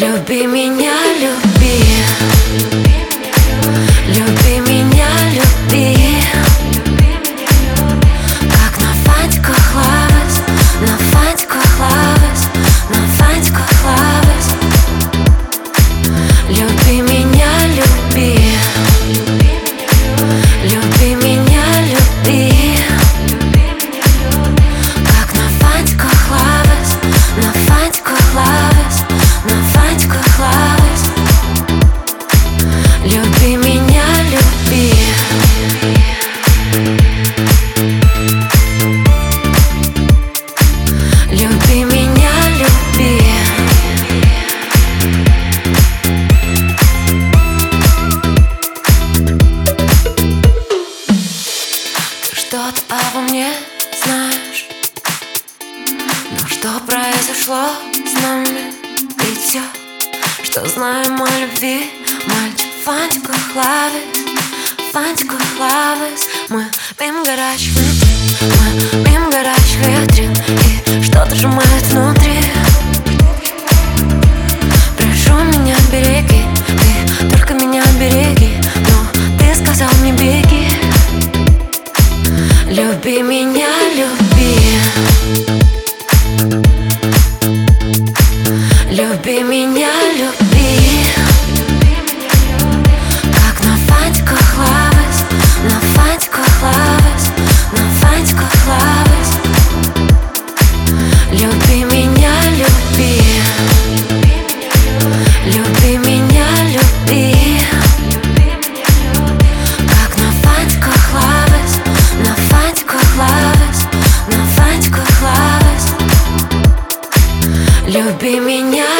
Люби меня, люби. Произошло с нами. И Что знаем о любви. Мальчик фантику лавис Фантику лавис Мы мимо горячих Мы мимо горячих витрин. И что-то сжимает внутри Люби меня